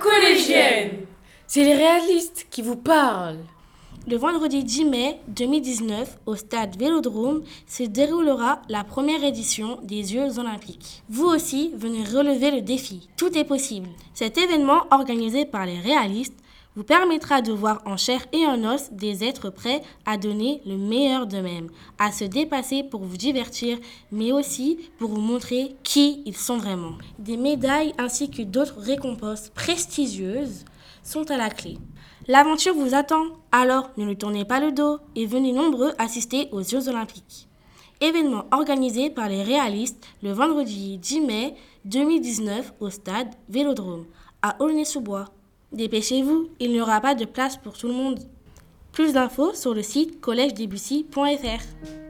collégienne. C'est les réalistes qui vous parlent. Le vendredi 10 mai 2019, au stade Vélodrome, se déroulera la première édition des Jeux Olympiques. Vous aussi, venez relever le défi. Tout est possible. Cet événement, organisé par les réalistes, vous permettra de voir en chair et en os des êtres prêts à donner le meilleur d'eux-mêmes, à se dépasser pour vous divertir, mais aussi pour vous montrer qui ils sont vraiment. Des médailles ainsi que d'autres récompenses prestigieuses sont à la clé. L'aventure vous attend, alors ne lui tournez pas le dos et venez nombreux assister aux Jeux olympiques. Événement organisé par les réalistes le vendredi 10 mai 2019 au stade Vélodrome à Aulnay-sous-Bois. Dépêchez-vous, il n'y aura pas de place pour tout le monde. Plus d'infos sur le site collègedebussy.fr.